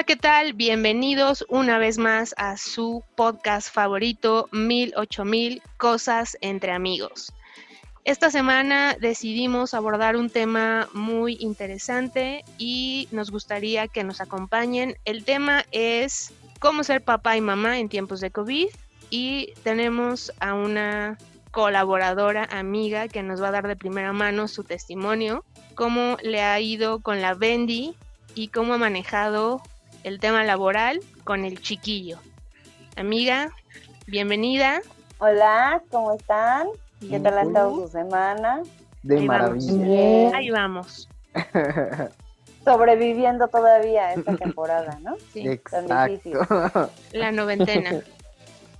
Hola, ¿qué tal? Bienvenidos una vez más a su podcast favorito, Mil Ocho Mil Cosas entre Amigos. Esta semana decidimos abordar un tema muy interesante y nos gustaría que nos acompañen. El tema es cómo ser papá y mamá en tiempos de COVID y tenemos a una colaboradora, amiga, que nos va a dar de primera mano su testimonio, cómo le ha ido con la Bendy y cómo ha manejado el tema laboral con el chiquillo. Amiga, bienvenida. Hola, ¿cómo están? ¿Qué tal ha estado su semana? De Ahí maravilla. Ahí vamos. Sobreviviendo todavía esta temporada, ¿no? Sí, tan difícil. La noventena.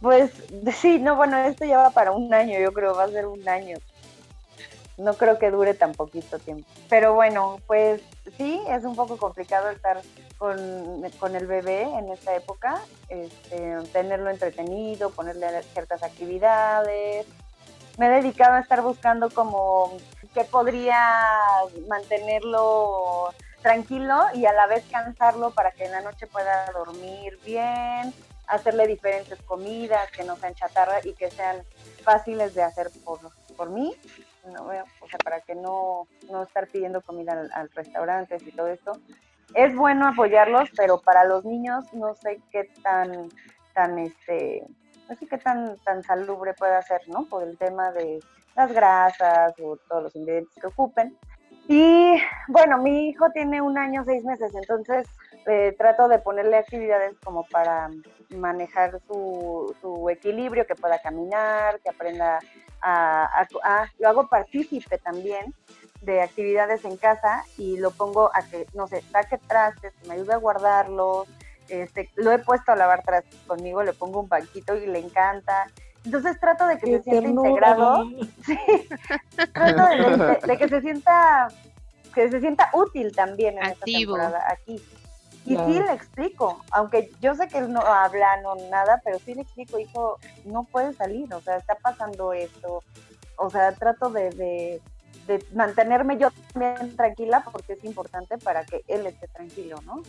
Pues sí, no, bueno, esto ya va para un año, yo creo, va a ser un año. No creo que dure tan poquito tiempo. Pero bueno, pues sí, es un poco complicado estar con, con el bebé en esta época, este, tenerlo entretenido, ponerle ciertas actividades. Me he dedicado a estar buscando como que podría mantenerlo tranquilo y a la vez cansarlo para que en la noche pueda dormir bien, hacerle diferentes comidas que no sean chatarra y que sean fáciles de hacer por, por mí, no, o sea, para que no, no estar pidiendo comida al, al restaurante y todo esto. Es bueno apoyarlos, pero para los niños no sé qué tan, tan este, no sé qué tan, tan salubre puede ser, ¿no? Por el tema de las grasas o todos los ingredientes que ocupen. Y bueno, mi hijo tiene un año, seis meses, entonces eh, trato de ponerle actividades como para manejar su, su, equilibrio, que pueda caminar, que aprenda a, a, a, Lo hago partícipe también de actividades en casa y lo pongo a que, no sé, saque trastes, que me ayude a guardarlos. Este, lo he puesto a lavar trastes conmigo, le pongo un banquito y le encanta. Entonces trato de que Qué se sienta ternura. integrado. Sí, trato de, de- de que se sienta que se sienta útil también en Activo. esta temporada aquí. Y Claro. sí le explico, aunque yo sé que él no habla, no nada, pero sí le explico, hijo, no puedes salir, o sea, está pasando esto. O sea, trato de, de, de mantenerme yo también tranquila porque es importante para que él esté tranquilo, ¿no?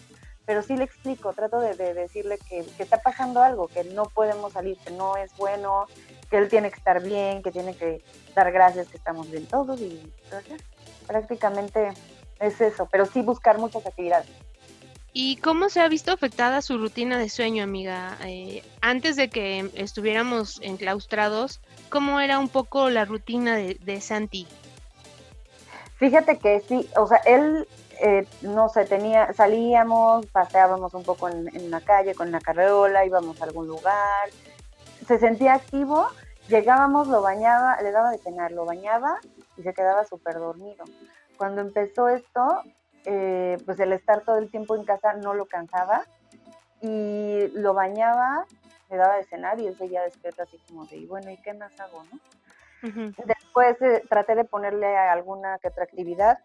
Pero sí le explico, trato de, de decirle que, que está pasando algo, que no podemos salir, que no es bueno, que él tiene que estar bien, que tiene que dar gracias que estamos bien todos y prácticamente es eso, pero sí buscar muchas actividades. ¿Y cómo se ha visto afectada su rutina de sueño, amiga? Eh, antes de que estuviéramos enclaustrados, ¿cómo era un poco la rutina de, de Santi? Fíjate que sí, o sea, él, eh, no sé, tenía, salíamos, paseábamos un poco en, la calle con la carreola, íbamos a algún lugar, se sentía activo, llegábamos, lo bañaba, le daba de cenar, lo bañaba y se quedaba súper dormido. Cuando empezó esto, eh, pues el estar todo el tiempo en casa no lo cansaba y lo bañaba, le daba de cenar y él seguía despierto así como de, y bueno, ¿y qué más hago, no? Ujú. Después eh, traté de ponerle alguna que otra actividad,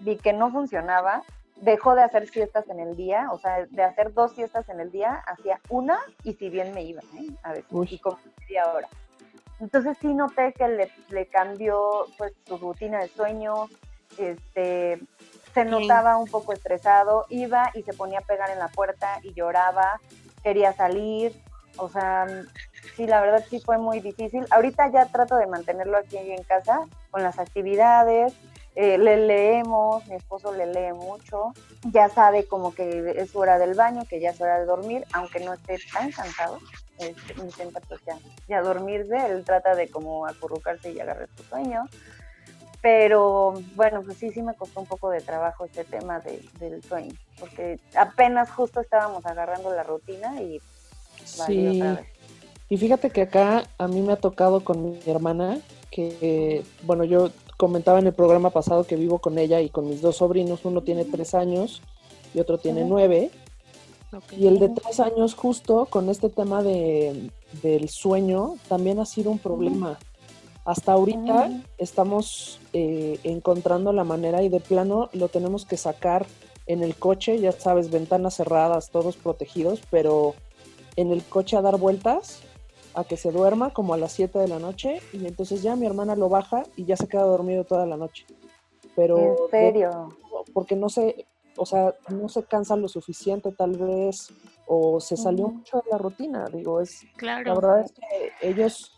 vi que no funcionaba, dejó de hacer siestas en el día, o sea, de hacer dos siestas en el día, hacía una y si bien me iba, ¿eh? a veces, Uy. y como media hora. Entonces sí noté que le, le cambió pues su rutina de sueño, este, se notaba un poco estresado, iba y se ponía a pegar en la puerta y lloraba, quería salir, o sea, sí, la verdad sí fue muy difícil. Ahorita ya trato de mantenerlo aquí en casa con las actividades, eh, le leemos, mi esposo le lee mucho, ya sabe como que es hora del baño, que ya es hora de dormir, aunque no esté tan cansado, este, intenta pues ya, ya dormirse, él trata de como acurrucarse y agarrar su sueño. Pero bueno, pues sí, sí me costó un poco de trabajo este tema de- del sueño, porque apenas justo estábamos agarrando la rutina y valió Sí. otra vez. Y fíjate que acá a mí me ha tocado con mi hermana, que, bueno, yo comentaba en el programa pasado que vivo con ella y con mis dos sobrinos, uno tiene tres años y otro tiene nueve, y el de tres años justo con este tema de, del sueño también ha sido un problema. Hasta ahorita estamos eh, encontrando la manera y de plano lo tenemos que sacar en el coche, ya sabes, ventanas cerradas, todos protegidos, pero en el coche a dar vueltas a que se duerma como a las 7 de la noche y entonces ya mi hermana lo baja y ya se queda dormido toda la noche. Pero ¿En de- serio? porque no sé, o sea, no se cansa lo suficiente tal vez, o se salió mucho de la rutina. Digo, es claro. la verdad es que ellos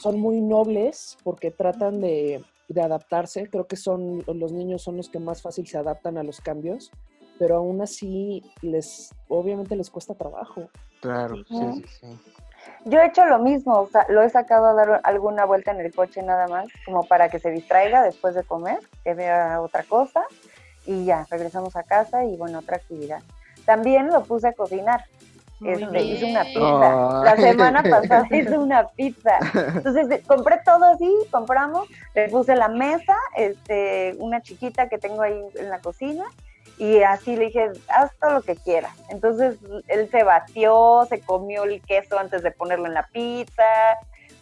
son muy nobles porque tratan de, de adaptarse. Creo que son los niños son los que más fácil se adaptan a los cambios, pero aún así les obviamente les cuesta trabajo. Claro, sí, sí, sí. Yo he hecho lo mismo, o sea, lo he sacado a dar alguna vuelta en el coche nada más, como para que se distraiga después de comer, que vea otra cosa, y ya, regresamos a casa y bueno, otra actividad. También lo puse a cocinar. Este, hice una pizza. La semana pasada hice una pizza. Entonces compré todo así, compramos, le puse la mesa, este, una chiquita que tengo ahí en la cocina, y así le dije, haz todo lo que quieras. Entonces él se batió, se comió el queso antes de ponerlo en la pizza,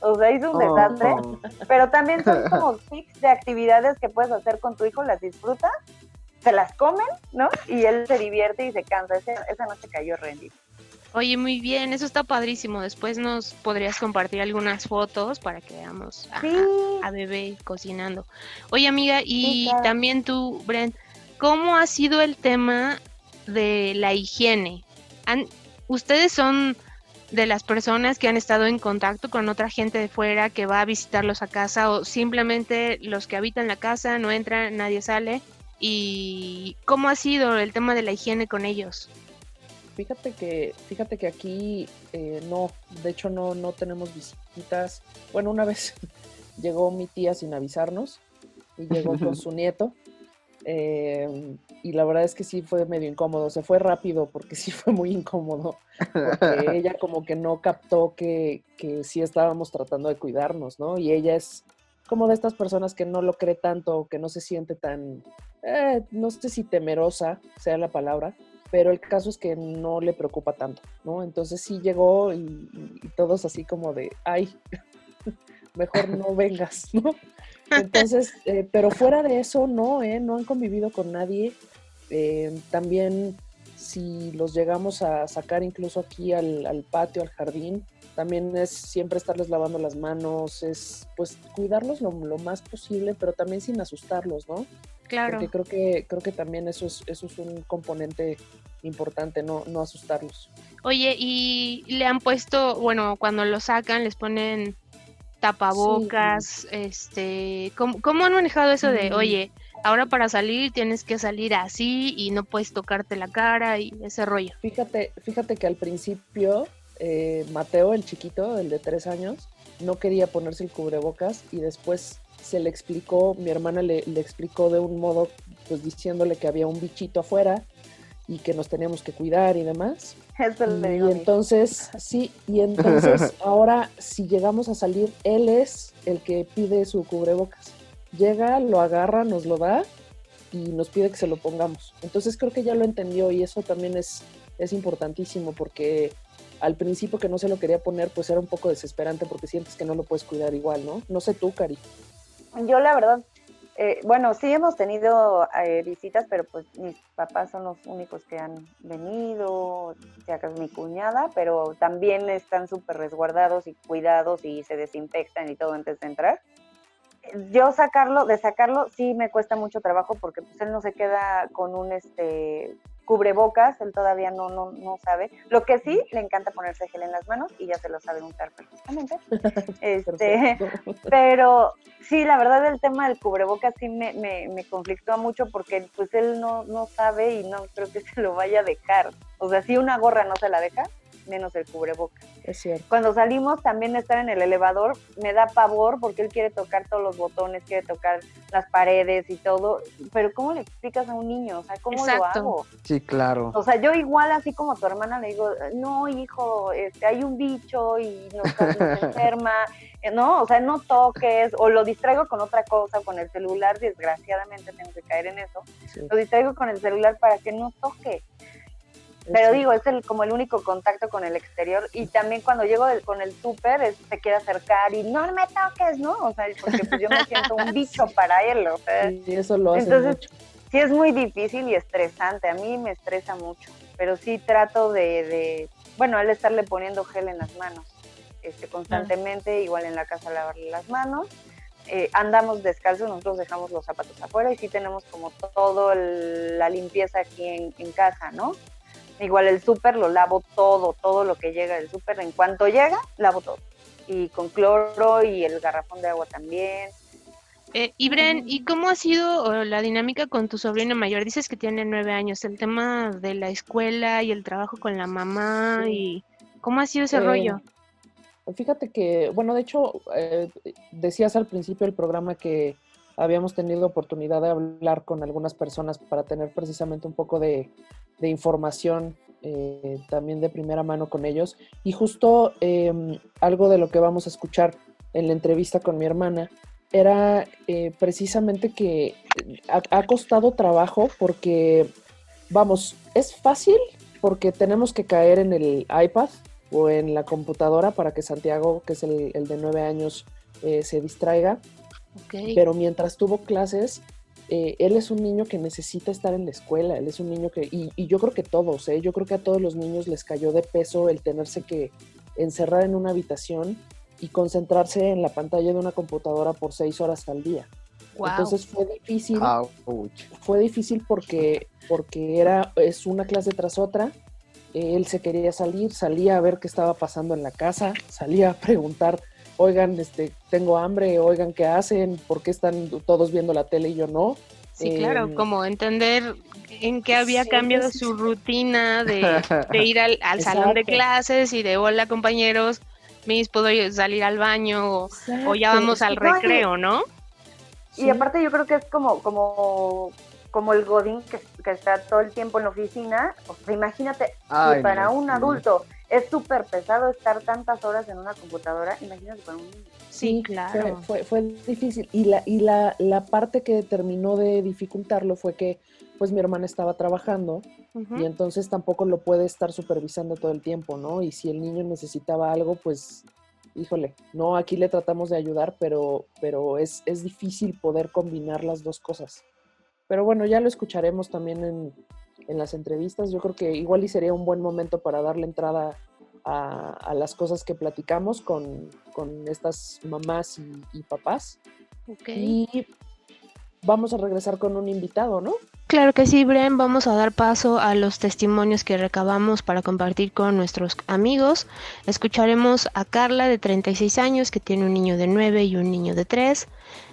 o sea, hizo un desastre, Oh. pero también son como tips de actividades que puedes hacer con tu hijo, las disfrutas, se las comen, ¿no? Y él se divierte y se cansa. Ese- esa noche cayó rendido. Oye, muy bien, eso está padrísimo. Después nos podrías compartir algunas fotos para que veamos a, Sí, a bebé cocinando. Oye, amiga, y Sí, claro. también tú, Brent, ¿cómo ha sido el tema de la higiene? Han- ¿Ustedes son de las personas que han estado en contacto con otra gente de fuera que va a visitarlos a casa o simplemente los que habitan la casa no entran, nadie sale? ¿Y cómo ha sido el tema de la higiene con ellos? Fíjate que, fíjate que aquí eh, no, de hecho no, no tenemos visitas. Bueno, una vez llegó mi tía sin avisarnos y llegó con su nieto. eh, y la verdad es que sí fue medio incómodo, se fue rápido porque sí fue muy incómodo, porque ella como que no captó que, que sí estábamos tratando de cuidarnos, ¿no? Y ella es como de estas personas que no lo cree tanto, que no se siente tan, eh, no sé si temerosa sea la palabra, pero el caso es que no le preocupa tanto, ¿no? Entonces sí llegó y, todos así como de, ay, mejor no vengas, ¿no? Entonces, eh, pero fuera de eso, no, ¿eh? No han convivido con nadie. Eh, también si los llegamos a sacar incluso aquí al, al patio, al jardín, también es siempre estarles lavando las manos, es pues cuidarlos lo, lo más posible, pero también sin asustarlos, ¿no? Claro. Porque creo que, creo que también eso es, eso es un componente importante, no, no asustarlos. Oye, y le han puesto, bueno, cuando lo sacan les ponen tapabocas, este, ¿cómo, cómo han manejado eso de, Mm. oye, ahora para salir tienes que salir así y no puedes tocarte la cara y ese rollo? Fíjate, fíjate que al principio eh, Mateo, el chiquito, el de tres años, no quería ponerse el cubrebocas y después se le explicó, mi hermana le, le explicó de un modo, pues diciéndole que había un bichito afuera y que nos teníamos que cuidar y demás. Y hijo. entonces, sí, y entonces ahora si llegamos a salir, él es el que pide su cubrebocas. Llega, lo agarra, nos lo da y nos pide que se lo pongamos. Entonces creo que ya lo entendió y eso también es, es importantísimo porque al principio que no se lo quería poner, pues era un poco desesperante porque sientes que no lo puedes cuidar igual, ¿no? No sé tú, Cari. Yo la verdad, eh, bueno, sí hemos tenido eh, visitas, pero pues mis papás son los únicos que han venido, si acaso mi cuñada, pero también están súper resguardados y cuidados y se desinfectan y todo antes de entrar. Yo sacarlo, de sacarlo, sí me cuesta mucho trabajo porque pues él no se queda con un este cubrebocas, él todavía no, no, no sabe. Lo que sí, le encanta ponerse gel en las manos y ya se lo sabe untar perfectamente. Este, pero sí, la verdad el tema del cubrebocas sí me, me, me conflictúa mucho porque pues él no, no sabe y no creo que se lo vaya a dejar. O sea, si una gorra no se la deja, menos el cubrebocas. Es cierto. Cuando salimos también estar en el elevador me da pavor porque él quiere tocar todos los botones, quiere tocar las paredes y todo, pero ¿cómo le explicas a un niño? O sea, ¿cómo Exacto. lo hago? Sí, claro. O sea, yo igual así como tu hermana le digo, no, hijo, este, hay un bicho y nos, nos enferma, eh, ¿no? O sea, no toques, o lo distraigo con otra cosa, con el celular, desgraciadamente tengo que caer en eso, sí, lo distraigo con el celular para que no toque. Pero digo, es el, como el único contacto con el exterior y también cuando llego del- con el súper se quiere acercar y no me toques, ¿no? O sea, porque pues yo me siento un bicho para él, o sea, Sí, eso lo hace Entonces, mucho. sí es muy difícil y estresante. A mí me estresa mucho, pero sí trato de, de bueno, al estarle poniendo gel en las manos este, constantemente, igual en la casa lavarle las manos. eh, andamos descalzos, nosotros dejamos los zapatos afuera y sí tenemos como todo la limpieza aquí en, en casa, ¿no? Igual el súper lo lavo todo, todo lo que llega del súper. En cuanto llega, lavo todo. Y con cloro y el garrafón de agua también. Eh, y Bren, ¿y cómo ha sido la dinámica con tu sobrino mayor? Dices que tiene nueve años, el tema de la escuela y el trabajo con la mamá y cómo ha sido ese rollo. Eh, fíjate que, bueno, de hecho, eh, decías al principio del programa que habíamos tenido oportunidad de hablar con algunas personas para tener precisamente un poco de, información eh, también de primera mano con ellos. Y justo em, algo de lo que vamos a escuchar en la entrevista con mi hermana era eh, precisamente que ha, costado trabajo porque, vamos, es fácil porque tenemos que caer en el iPad o en la computadora para que Santiago, que es el, de nueve años, eh, se distraiga. Pero mientras tuvo clases, eh, él es un niño que necesita estar en la escuela, él es un niño que, y, yo creo que todos, ¿eh? yo creo que a todos los niños les cayó de peso el tenerse que encerrar en una habitación y concentrarse en la pantalla de una computadora por seis horas al día. Entonces fue difícil, fue difícil porque, porque era, es una clase tras otra, él se quería salir, salía a ver qué estaba pasando en la casa, salía a preguntar oigan, este, tengo hambre, oigan, ¿qué hacen? ¿Por qué están todos viendo la tele y yo no? Sí, claro, em, como entender en qué había cambiado su rutina de, ir al, salón de clases y de hola compañeros, mis, puedo salir al baño o, ya vamos al recreo, ¿no? Y aparte yo creo que es como, como, como el godín que, está todo el tiempo en la oficina. O sea, imagínate, para un adulto es súper pesado estar tantas horas en una computadora, imagínate para un niño. Sí, claro. Fue, fue, difícil. Y, la, y la, la, parte que terminó de dificultarlo fue que pues mi hermana estaba trabajando y entonces tampoco lo puede estar supervisando todo el tiempo, ¿no? Y si el niño necesitaba algo, pues, híjole, no, aquí le tratamos de ayudar, pero, pero es, es difícil poder combinar las dos cosas. Pero bueno, ya lo escucharemos también en, en las entrevistas. Yo creo que igual y sería un buen momento para darle entrada a, las cosas que platicamos con, estas mamás y, papás. Y vamos a regresar con un invitado, ¿no? Claro que sí, Bren. Vamos a dar paso a los testimonios que recabamos para compartir con nuestros amigos. Escucharemos a Carla de 36 años que tiene un niño de 9 y un niño de 3.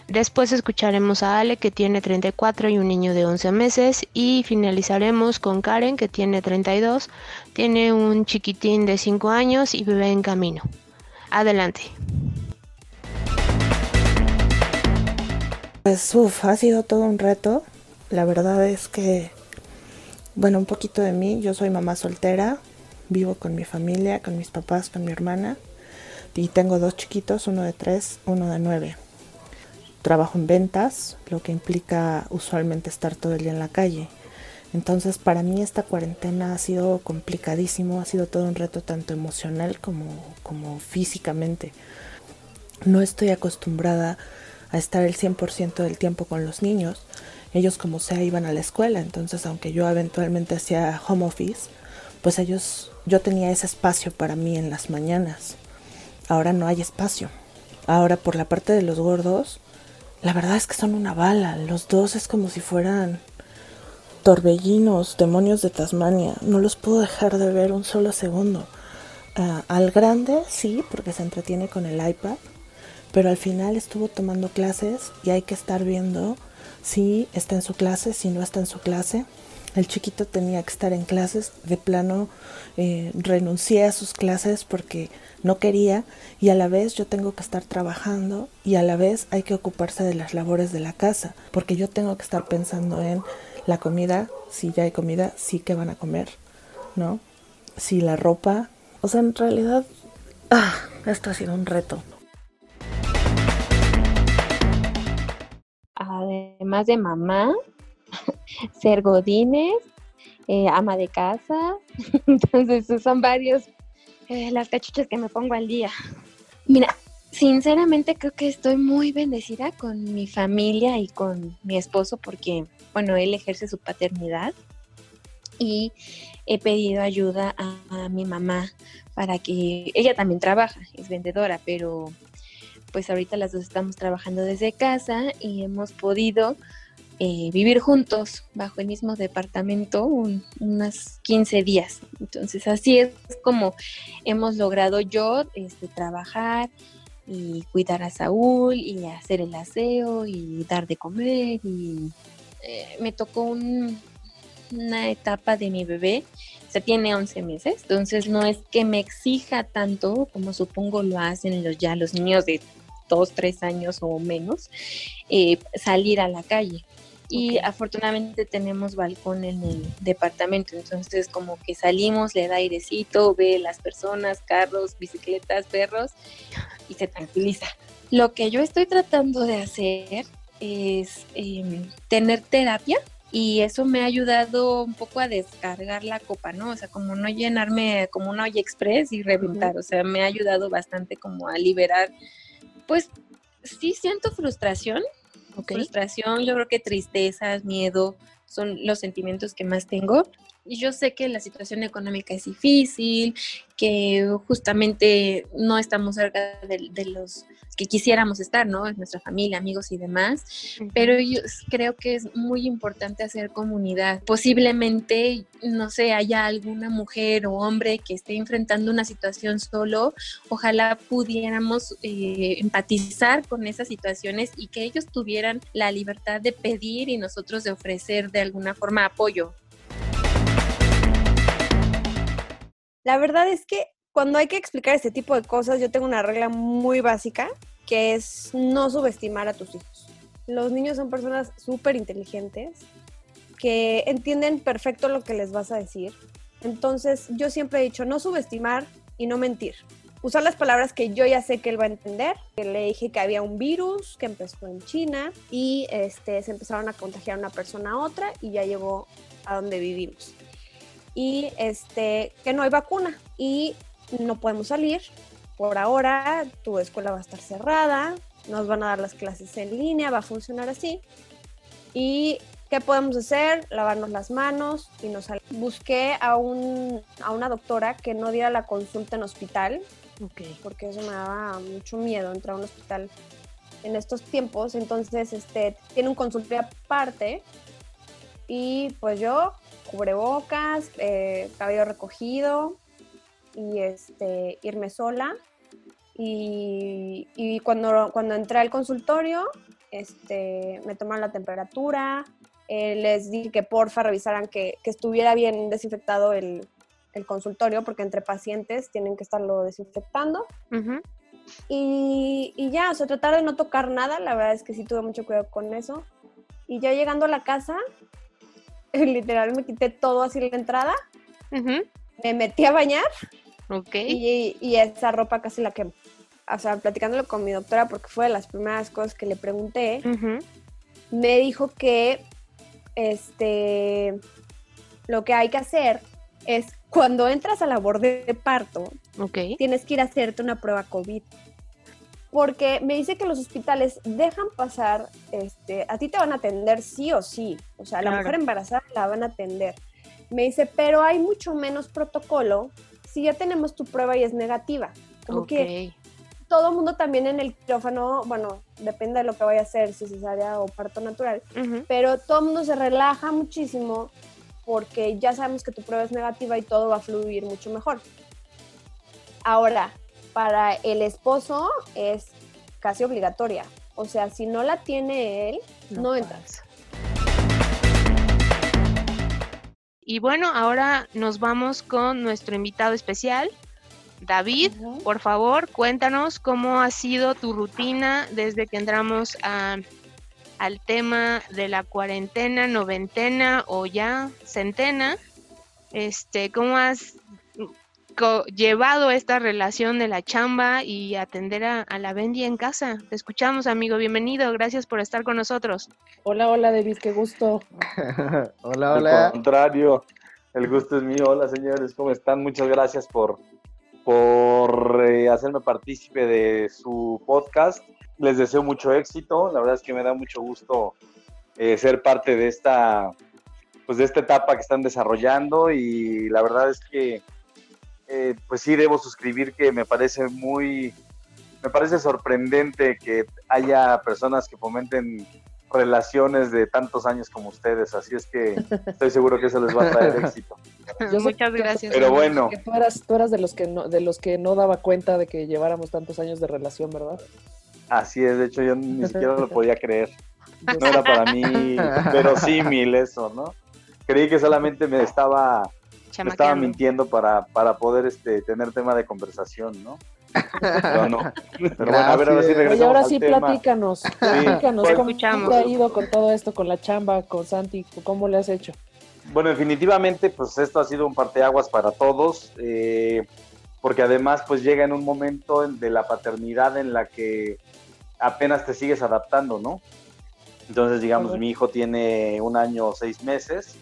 Después escucharemos a Ale que tiene 34 y un niño de 11 meses y finalizaremos con Karen que tiene 32, tiene un chiquitín de 5 años y vive en camino. Adelante. Pues uf, ha sido todo un reto. La verdad es que, bueno, un poquito de mí, yo soy mamá soltera, vivo con mi familia, con mis papás, con mi hermana y tengo dos chiquitos, uno de 3, uno de 9 trabajo en ventas, lo que implica usualmente estar todo el día en la calle. Entonces para mí esta cuarentena ha sido complicadísimo, ha sido todo un reto tanto emocional como, como físicamente. No estoy acostumbrada a estar el 100% del tiempo con los niños. Ellos como sea iban a la escuela, entonces aunque yo eventualmente hacía home office, pues ellos, yo tenía ese espacio para mí en las mañanas. Ahora no hay espacio. Ahora por la parte de los gordos, la verdad es que son una bala. Los dos es como si fueran torbellinos, demonios de Tasmania. No los puedo dejar de ver un solo segundo. Ah, al grande sí, porque se entretiene con el iPad, pero al final estuvo tomando clases y hay que estar viendo si está en su clase, si no está en su clase. El chiquito tenía que estar en clases, de plano eh, renuncié a sus clases porque no quería y a la vez yo tengo que estar trabajando y a la vez hay que ocuparse de las labores de la casa porque yo tengo que estar pensando en la comida, si ya hay comida, sí que van a comer, ¿no? Si la ropa, o sea, en realidad, ah, esto ha sido un reto. Además de mamá, ser godines, eh, ama de casa. Entonces, son varios eh, las cachuchas que me pongo al día. Mira, sinceramente creo que estoy muy bendecida con mi familia y con mi esposo porque, bueno, él ejerce su paternidad y he pedido ayuda a mi mamá para que ella también trabaja, es vendedora, pero pues ahorita las dos estamos trabajando desde casa y hemos podido eh, vivir juntos bajo el mismo departamento un, unos 15 días. Entonces así es como hemos logrado yo este, trabajar y cuidar a Saúl y hacer el aseo y dar de comer y eh, me tocó una etapa de mi bebé, o sea, tiene 11 meses, entonces no es que me exija tanto como supongo lo hacen los, ya los niños de 2, 3 años o menos, eh, salir a la calle y afortunadamente tenemos balcón en el departamento, entonces como que salimos, le da airecito, ve las personas, carros, bicicletas, perros y se tranquiliza. Lo que yo estoy tratando de hacer es em, tener terapia y eso me ha ayudado un poco a descargar la copa, ¿no? O sea, como no llenarme como una olla express y reventar, o sea, me ha ayudado bastante como a liberar, pues sí siento frustración, Frustración, yo creo que tristezas, miedo son los sentimientos que más tengo. Y yo sé que la situación económica es difícil, que justamente no estamos cerca de, los que quisiéramos estar, ¿no? En nuestra familia, amigos y demás. Pero yo creo que es muy importante hacer comunidad. Posiblemente, no sé, haya alguna mujer o hombre que esté enfrentando una situación solo. Ojalá pudiéramos eh, empatizar con esas situaciones y que ellos tuvieran la libertad de pedir y nosotros de ofrecer de alguna forma apoyo. La verdad es que cuando hay que explicar este tipo de cosas, yo tengo una regla muy básica, que es no subestimar a tus hijos. Los niños son personas súper inteligentes, que entienden perfecto lo que les vas a decir. Entonces, yo siempre he dicho, no subestimar y no mentir. Usar las palabras que yo ya sé que él va a entender. Le dije que había un virus que empezó en China y este, se empezaron a contagiar una persona a otra y ya llegó a donde vivimos y este, que no hay vacuna y no podemos salir. Por ahora tu escuela va a estar cerrada, nos van a dar las clases en línea, va a funcionar así. ¿Y qué podemos hacer? Lavarnos las manos y nos Busqué a, un, a una doctora que no diera la consulta en hospital, porque eso me daba mucho miedo entrar a un hospital en estos tiempos. Entonces, este, tiene un consultorio aparte y pues yo cubrebocas, eh, cabello recogido y este, irme sola. Y, cuando, cuando entré al consultorio, este, me tomaron la temperatura, eh, les dije que porfa revisaran que, estuviera bien desinfectado el, consultorio, porque entre pacientes tienen que estarlo desinfectando. y, y, ya, o sea, tratar de no tocar nada, la verdad es que sí tuve mucho cuidado con eso. Y ya llegando a la casa, literal me quité todo así la entrada, me metí a bañar y, esa ropa casi la que, o sea, platicándolo con mi doctora porque fue de las primeras cosas que le pregunté, me dijo que este, lo que hay que hacer es cuando entras a la borde de parto, tienes que ir a hacerte una prueba COVID porque me dice que los hospitales dejan pasar, este, a ti te van a atender sí o sí, o sea, la mujer embarazada la van a atender. Me dice, pero hay mucho menos protocolo si ya tenemos tu prueba y es negativa. Como que todo el mundo también en el quirófano, bueno, depende de lo que vaya a hacer, si cesárea o parto natural, pero todo el mundo se relaja muchísimo porque ya sabemos que tu prueba es negativa y todo va a fluir mucho mejor. Ahora, para el esposo es casi obligatoria. O sea, si no la tiene él, no, entras. Y bueno, ahora nos vamos con nuestro invitado especial, David. Por favor, cuéntanos cómo ha sido tu rutina desde que entramos al tema de la cuarentena, noventena o ya centena. Este, ¿cómo has llevado esta relación de la chamba y atender a, la Bendy en casa. Te escuchamos, amigo. Bienvenido. Gracias por estar con nosotros. Hola, hola, David. Qué gusto. hola, hola. Al contrario, el gusto es mío. Hola, señores. ¿Cómo están? Muchas gracias por, por eh, hacerme partícipe de su podcast. Les deseo mucho éxito. La verdad es que me da mucho gusto eh, ser parte de esta pues de esta etapa que están desarrollando y la verdad es que eh, pues sí debo suscribir que me parece muy, me parece sorprendente que haya personas que fomenten relaciones de tantos años como ustedes, así es que estoy seguro que eso les va a traer éxito. Yo Muchas gracias. Pero bueno, Que tú eras, tú eras de los que no, de los que no daba cuenta de que lleváramos tantos años de relación, ¿verdad? así es, de hecho yo ni siquiera lo podía creer. No era para mí verosímil eso, ¿no? Creí que solamente me estaba, me estaba mintiendo para, para poder este, tener tema de conversación, ¿no? Pero no. Pero bueno, a ver, ahora sí regresamos Oye, ahora al sí, tema. platícanos, platícanos, pues- ¿cómo Escuchamos. te ha ido con todo esto, con la chamba, con Santi? ¿Cómo le has hecho? Bueno, definitivamente, pues esto ha sido un parteaguas para todos, eh, porque además, pues llega en un momento en- de la paternidad en la que apenas te sigues adaptando, ¿no? Entonces, digamos, mi hijo tiene un año o seis meses,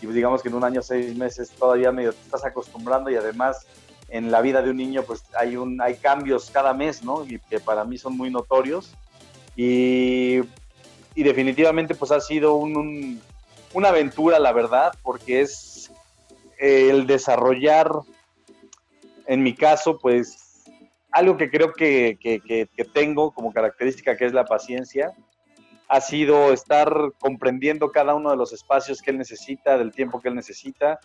y pues, digamos que en un año seis meses todavía medio te estás acostumbrando y además en la vida de un niño, pues hay, un, hay cambios cada mes, ¿no? Y que para mí son muy notorios. Y, y definitivamente, pues ha sido un- un, una aventura, la verdad, porque es el desarrollar, en mi caso, pues algo que creo que- que- que tengo como característica, que es la paciencia, ha sido estar comprendiendo cada uno de los espacios que él necesita, del tiempo que él necesita,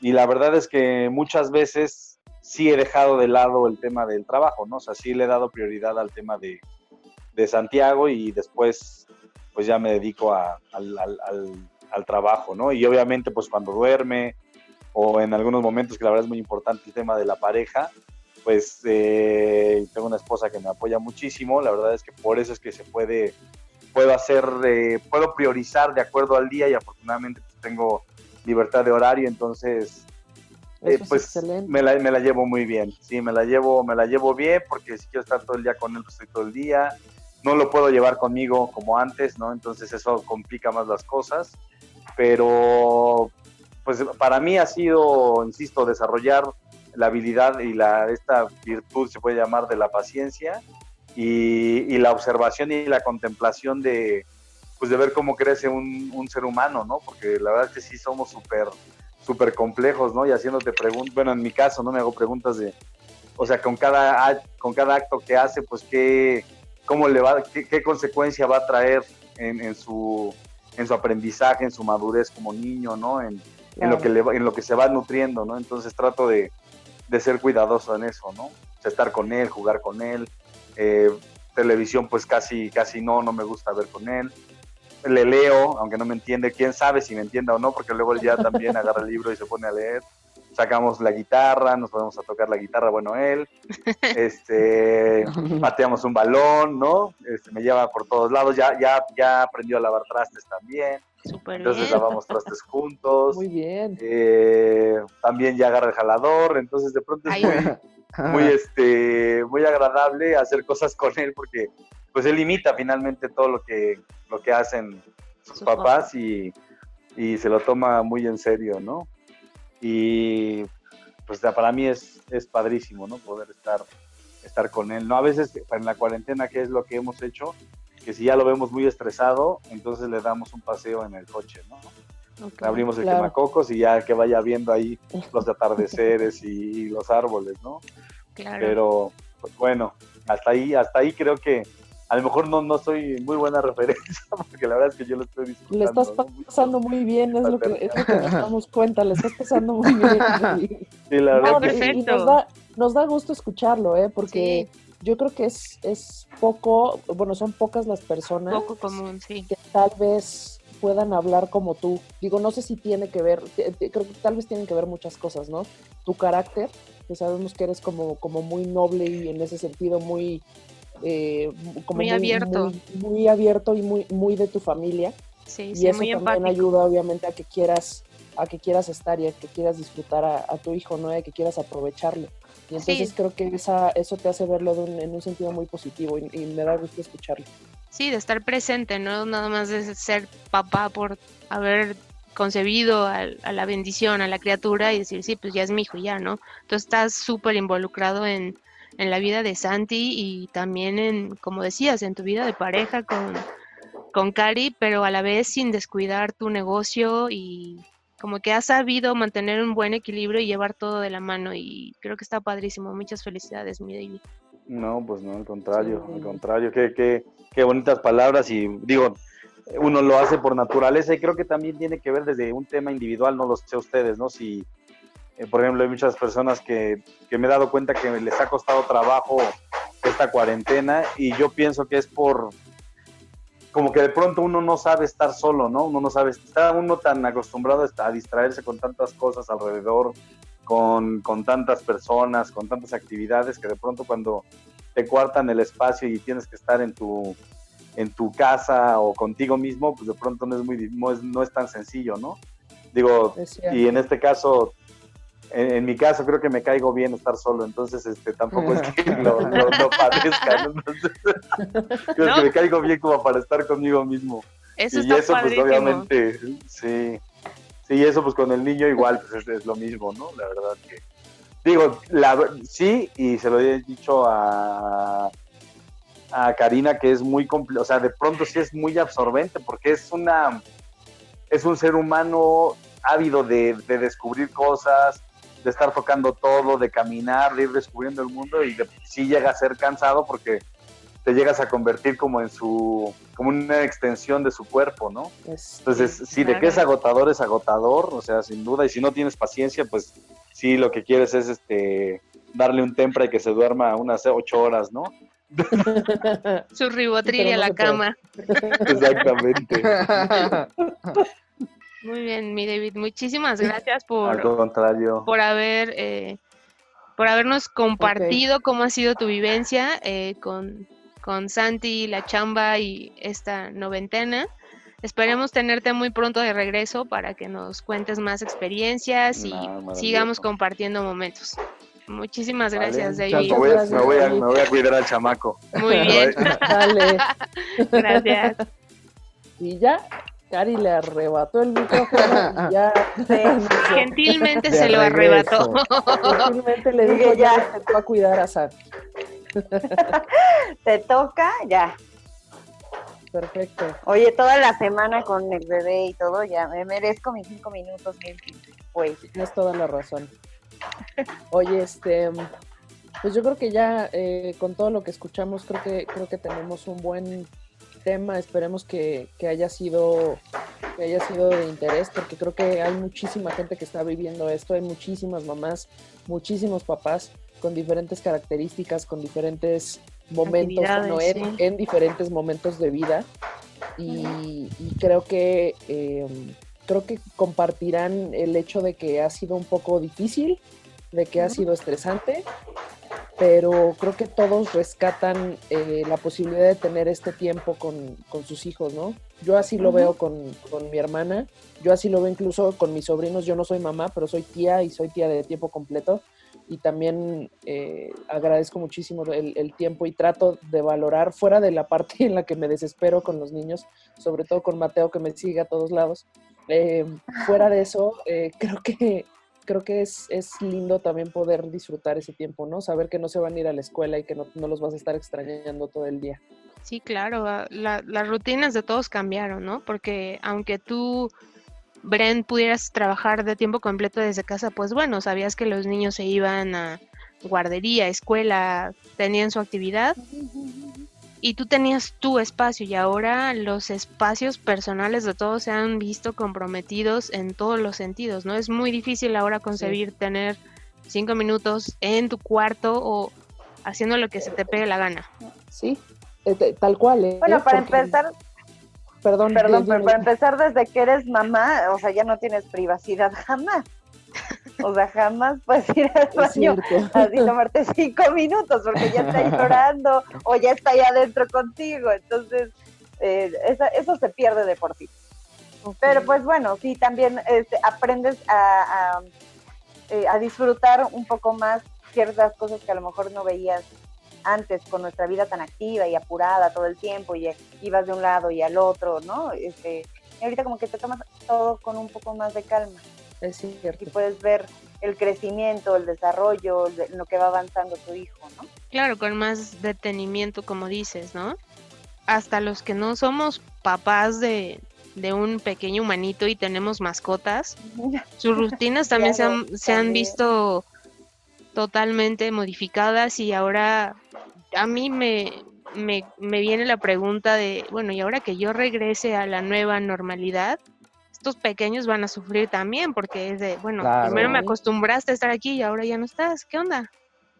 y la verdad es que muchas veces sí he dejado de lado el tema del trabajo, ¿no? O sea, sí le he dado prioridad al tema de, de Santiago y después pues ya me dedico a- al, al- al- al trabajo, ¿no? Y obviamente pues cuando duerme o en algunos momentos que la verdad es muy importante el tema de la pareja, pues eh, tengo una esposa que me apoya muchísimo, la verdad es que por eso es que se puede, puedo hacer, eh, puedo priorizar de acuerdo al día y afortunadamente pues, tengo libertad de horario, entonces eh, pues me la, me la llevo muy bien, sí, me la llevo, me la llevo bien porque si quiero estar todo el día con él, pues estoy todo el día, no lo puedo llevar conmigo como antes, ¿no? Entonces eso complica más las cosas, pero pues para mí ha sido, insisto, desarrollar la habilidad y la, esta virtud, se puede llamar, de la paciencia y, y la observación y la contemplación de, pues de ver cómo crece un, un ser humano, ¿no? Porque la verdad es que sí somos súper súper complejos, ¿no? Y haciéndote preguntas, bueno, en mi caso, ¿no? Me hago preguntas de, o sea, con cada, con cada acto que hace, pues, ¿qué, cómo le va, qué, qué consecuencia va a traer en, en su, en su aprendizaje, en su madurez como niño, ¿no? En, en lo que le en lo que se va nutriendo, ¿no? Entonces trato de, de ser cuidadoso en eso, ¿no? O sea, estar con él, jugar con él, eh, televisión pues casi, casi no, no me gusta ver con él. Le leo, aunque no me entiende, quién sabe si me entienda o no, porque luego él ya también agarra el libro y se pone a leer. Sacamos la guitarra, nos ponemos a tocar la guitarra, bueno, él. Este, pateamos un balón, ¿no? Este, me lleva por todos lados, ya, ya, ya aprendió a lavar trastes también. Súper Entonces bien. lavamos trastes juntos. Muy bien. Eh, también ya agarra el jalador, entonces de pronto es Ay, muy, muy, este, muy agradable hacer cosas con él porque pues él imita finalmente todo lo que, lo que hacen sus papás y, y se lo toma muy en serio, ¿no? Y pues para mí es, es padrísimo, ¿no? Poder estar, estar con él, ¿no? A veces en la cuarentena, ¿qué es lo que hemos hecho? Que si ya lo vemos muy estresado, entonces le damos un paseo en el coche, ¿no? Abrimos el Claro. quemacocos y ya que vaya viendo ahí los atardeceres y, los árboles, ¿no? Claro. Pero, pues bueno, hasta ahí, hasta ahí creo que a lo mejor no, no soy muy buena referencia, porque la verdad es que yo lo estoy disfrutando. Le estás pasando muy bien, es lo que, es lo que nos damos cuenta, le estás pasando muy bien. Sí, la verdad No, que y- nos da, nos da gusto escucharlo, ¿eh? Porque Sí. yo creo que es, es poco, bueno, son pocas las personas Poco común, sí. que tal vez puedan hablar como tú. Digo, no sé si tiene que ver, creo que tal vez tienen que ver muchas cosas, ¿no? Tu carácter, que sabemos que eres como, como muy noble y en ese sentido muy... eh, como Muy abierto. Muy, muy abierto y muy, muy de tu familia Sí, y sí, eso muy también empático. ayuda obviamente a que quieras a que quieras estar y a que quieras disfrutar a, a tu hijo no y a que quieras aprovecharlo y entonces Sí. creo que esa eso te hace verlo de un- en un sentido muy positivo y, y me da gusto escucharlo Sí, de estar presente, no nada más de ser papá por haber concebido a, la bendición, a la criatura y decir, sí, pues ya es mi hijo, ya, ¿no? Tú estás súper involucrado en, en la vida de Santi y también en, como decías, en tu vida de pareja con, con Cari, pero a la vez sin descuidar tu negocio y como que has sabido mantener un buen equilibrio y llevar todo de la mano y creo que está padrísimo. Muchas felicidades, mi David. No, pues no, al contrario, al contrario, qué, qué, qué bonitas palabras y digo, uno lo hace por naturaleza y creo que también tiene que ver desde un tema individual, no lo sé ustedes, ¿no? Si, eh, por ejemplo, hay muchas personas que, que me he dado cuenta que les ha costado trabajo esta cuarentena y yo pienso que es por, como que de pronto uno no sabe estar solo, ¿no? Uno no sabe, está uno tan acostumbrado a distraerse con tantas cosas alrededor, con, con tantas personas, con tantas actividades, que de pronto cuando te cuartan el espacio y tienes que estar en tu, en tu casa o contigo mismo, pues de pronto no es, muy, no es, no es tan sencillo, ¿no? Digo, y en este caso, en, mi caso creo que me caigo bien estar solo, entonces este tampoco es que lo, padezca, Entonces, creo que me caigo bien como para estar conmigo mismo. Eso y eso pues obviamente, sí, sí, eso pues con el niño igual pues es, lo mismo, ¿no? La verdad que, digo, la, sí, y se lo he dicho a, a Karina que es muy complejo, o sea, de pronto sí es muy absorbente porque es una, es un ser humano ávido de, descubrir cosas, de estar tocando todo, de caminar, de ir descubriendo el mundo y de, sí llega a ser cansado porque te llegas a convertir como en su, como una extensión de su cuerpo, ¿no? Entonces, sí, de que es agotador, es agotador, o sea, sin duda, y si no tienes paciencia, pues sí, lo que quieres es este darle un tempra y que se duerma unas ocho horas, ¿no? Su ribotril a la cama. Exactamente. Muy bien, mi David. Muchísimas gracias por, contrario. por haber eh, por habernos compartido cómo ha sido tu vivencia eh, con, con Santi, la chamba y esta noventena. Esperemos tenerte muy pronto de regreso para que nos cuentes más experiencias y sigamos compartiendo momentos. Muchísimas gracias, David. Me voy, a, me, voy a, cuidar al chamaco. Muy bien. Dale. gracias. Y ya, Cari le arrebató el micrófono y ya. Gentilmente se lo arrebató. Gentilmente le dije, ya, te va a cuidar a San. te toca, ya. Perfecto. Oye, toda la semana con el bebé y todo, ya me merezco mis cinco minutos, pues. Tienes toda la razón. Oye, este, pues yo creo que ya eh, con todo lo que escuchamos, creo que creo que tenemos un buen tema. Esperemos que, haya sido que haya sido de interés, porque creo que hay muchísima gente que está viviendo esto. Hay muchísimas mamás, muchísimos papás con diferentes características, con diferentes momentos, en, diferentes momentos de vida. Y, creo que em, creo que compartirán el hecho de que ha sido un poco difícil, de que ha sido estresante, pero creo que todos rescatan eh, la posibilidad de tener este tiempo con, sus hijos, ¿no? Yo así lo veo con, mi hermana, yo así lo veo incluso con mis sobrinos, yo no soy mamá, pero soy tía y soy tía de tiempo completo y también eh, agradezco muchísimo el, tiempo y trato de valorar fuera de la parte en la que me desespero con los niños, sobre todo con Mateo que me sigue a todos lados. Eh, fuera de eso, creo que creo que es, es, lindo también poder disfrutar ese tiempo, ¿no? Saber que no se van a ir a la escuela y que no, no los vas a estar extrañando todo el día. Sí, claro, ah, las rutinas de todos cambiaron, ¿no? Porque aunque tú Bren pudieras trabajar de tiempo completo desde casa, pues bueno, sabías que los niños se iban a guardería, escuela, tenían su actividad y tú tenías tu espacio y ahora los espacios personales de todos se han visto comprometidos en todos los sentidos, ¿no? Es muy difícil ahora concebir tener cinco minutos en tu cuarto o haciendo lo que se te pegue la gana. Sí, eh, tal cual. ¿eh? Bueno, para empezar, Perdón, Perdón, pero para empezar, desde que eres mamá, o sea, ya no tienes privacidad jamás. O sea, jamás puedes ir al baño así tomarte cinco minutos porque ya está llorando o ya está ahí adentro contigo. Entonces, eh, eso, se pierde de por sí. Pero pues bueno, sí, también este, aprendes a, eh, a disfrutar un poco más ciertas cosas que a lo mejor no veías antes con nuestra vida tan activa y apurada todo el tiempo y ibas de un lado y al otro, ¿no? Este, y ahorita como que te tomas todo con un poco más de calma. Es cierto. Y puedes ver el crecimiento, el desarrollo, lo que va avanzando tu hijo, ¿no? Claro, con más detenimiento, como dices, ¿no? Hasta los que no somos papás de, un pequeño humanito y tenemos mascotas, sus rutinas también, se, han, se han visto totalmente modificadas y ahora a mí me, me, me viene la pregunta de, bueno, y ahora que yo regrese a la nueva normalidad, estos pequeños van a sufrir también, porque es de, bueno, primero me Claro. acostumbraste a estar aquí y ahora ya no estás. ¿Qué onda?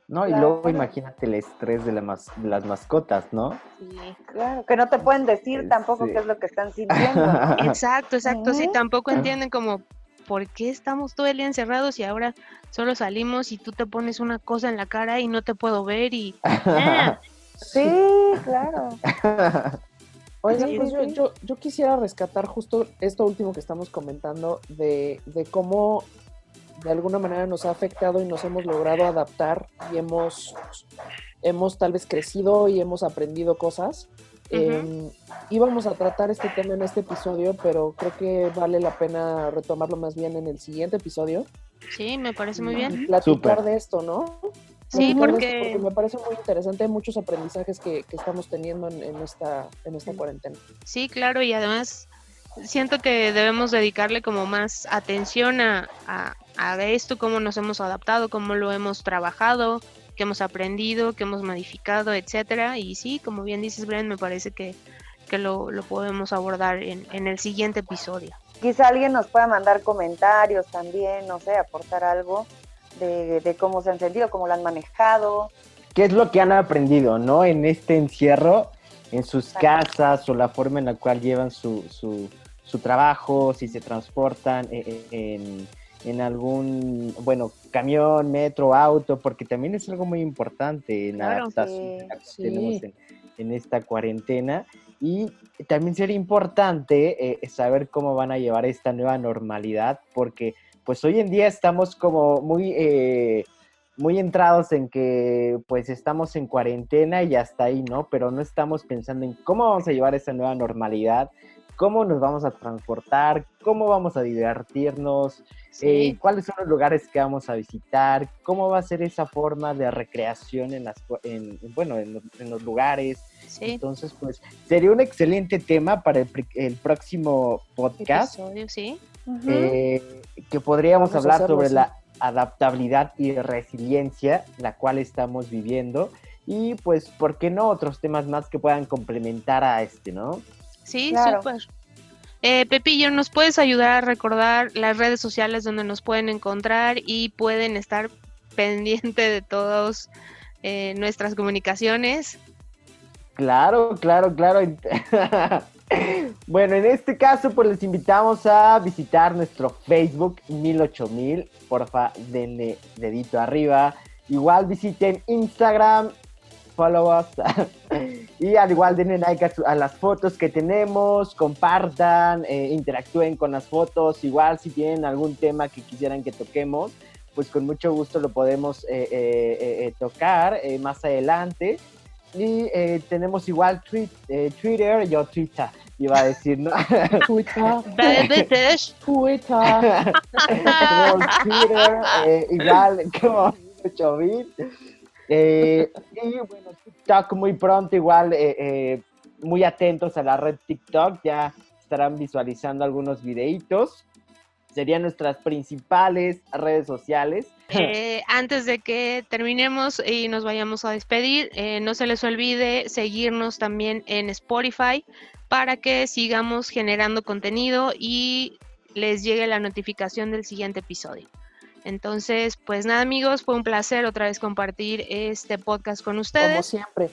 No, y Claro. luego imagínate el estrés de, la mas- de las mascotas, ¿no? Sí. Claro, que no te pueden decir tampoco Sí. qué es lo que están sintiendo. Exacto, exacto. Sí, Ujú. tampoco entienden como por qué estamos todo el día encerrados y ahora solo salimos y tú te pones una cosa en la cara y no te puedo ver y ah, Sí, claro. Oigan, Sí, pues yo, yo, yo quisiera rescatar justo esto último que estamos comentando de, de cómo de alguna manera nos ha afectado y nos hemos logrado adaptar y hemos, hemos tal vez crecido y hemos aprendido cosas. Ujú. Eh, íbamos a tratar este tema en este episodio, pero creo que vale la pena retomarlo más bien en el siguiente episodio sí, me parece muy bien. platicar Súper. de esto, ¿no? Sí, porque me parece muy interesante, hay muchos aprendizajes que, que estamos teniendo en, en esta, en esta cuarentena. sí, claro, y además siento que debemos dedicarle como más atención a, a, a esto, cómo nos hemos adaptado, cómo lo hemos trabajado, qué hemos aprendido, qué hemos modificado, etcétera. Y sí, como bien dices, Brian, me parece que, que lo, lo podemos abordar en, en el siguiente episodio. Quizá alguien nos pueda mandar comentarios también, no sé, aportar algo de, de cómo se han sentido, cómo lo han manejado. ¿Qué es lo que han aprendido, no? En este encierro, en sus casas o la forma en la cual llevan su, su, su trabajo, si se transportan eh, eh, en, en algún, bueno, camión, metro, auto, porque también es algo muy importante en la Claro. que Sí. tenemos en, en esta cuarentena. Y también sería importante eh, saber cómo van a llevar esta nueva normalidad, porque pues hoy en día estamos como muy, eh, muy entrados en que pues estamos en cuarentena y hasta ahí, ¿no? Pero no estamos pensando en cómo vamos a llevar esa nueva normalidad, cómo nos vamos a transportar, cómo vamos a divertirnos, eh, cuáles son los lugares que vamos a visitar, cómo va a ser esa forma de recreación en las, en, bueno, en los, en los lugares. sí. Entonces, pues sería un excelente tema para el, el próximo podcast, Episodio, sí. Eh, que podríamos Vamos hablar sobre así. la adaptabilidad y resiliencia, la cual estamos viviendo. Y pues, ¿por qué no otros temas más que puedan complementar a este, no? Sí, Claro. súper. Eh, Pepillo, ¿nos puedes ayudar a recordar las redes sociales donde nos pueden encontrar y pueden estar pendiente de todas nuestras comunicaciones? Claro, claro, claro. bueno, en este caso, pues les invitamos a visitar nuestro Facebook 108000. Porfa, denle dedito arriba. Igual visiten Instagram, follow us. y al igual denle like a, a las fotos que tenemos, compartan, eh, interactúen con las fotos. Igual si tienen algún tema que quisieran que toquemos, pues con mucho gusto lo podemos eh, eh, tocar más adelante. Y eh, tenemos igual tweet, eh, Twitter, yo Twitter, iba a decir, ¿no? Twitter. Twitter. tenemos Twitter, eh, igual como 8 bit. Eh, y bueno, TikTok muy pronto, igual eh, eh, muy atentos a la red TikTok, ya estarán visualizando algunos videitos. Serían nuestras principales redes sociales. Eh, antes de que terminemos y nos vayamos a despedir, eh, no se les olvide seguirnos también en Spotify para que sigamos generando contenido y les llegue la notificación del siguiente episodio. Entonces, pues nada amigos, fue un placer otra vez compartir este podcast con Como ustedes siempre.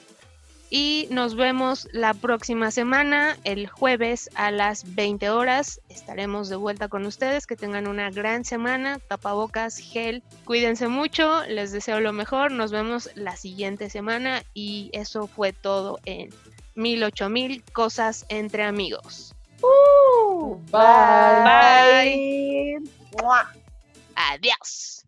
Y nos vemos la próxima semana, el jueves a las 20 horas. Estaremos de vuelta con ustedes. Que tengan una gran semana. Tapabocas, gel. Cuídense mucho. Les deseo lo mejor. Nos vemos la siguiente semana. Y eso fue todo en 108000 cosas entre amigos. Bye. Bye. Adiós.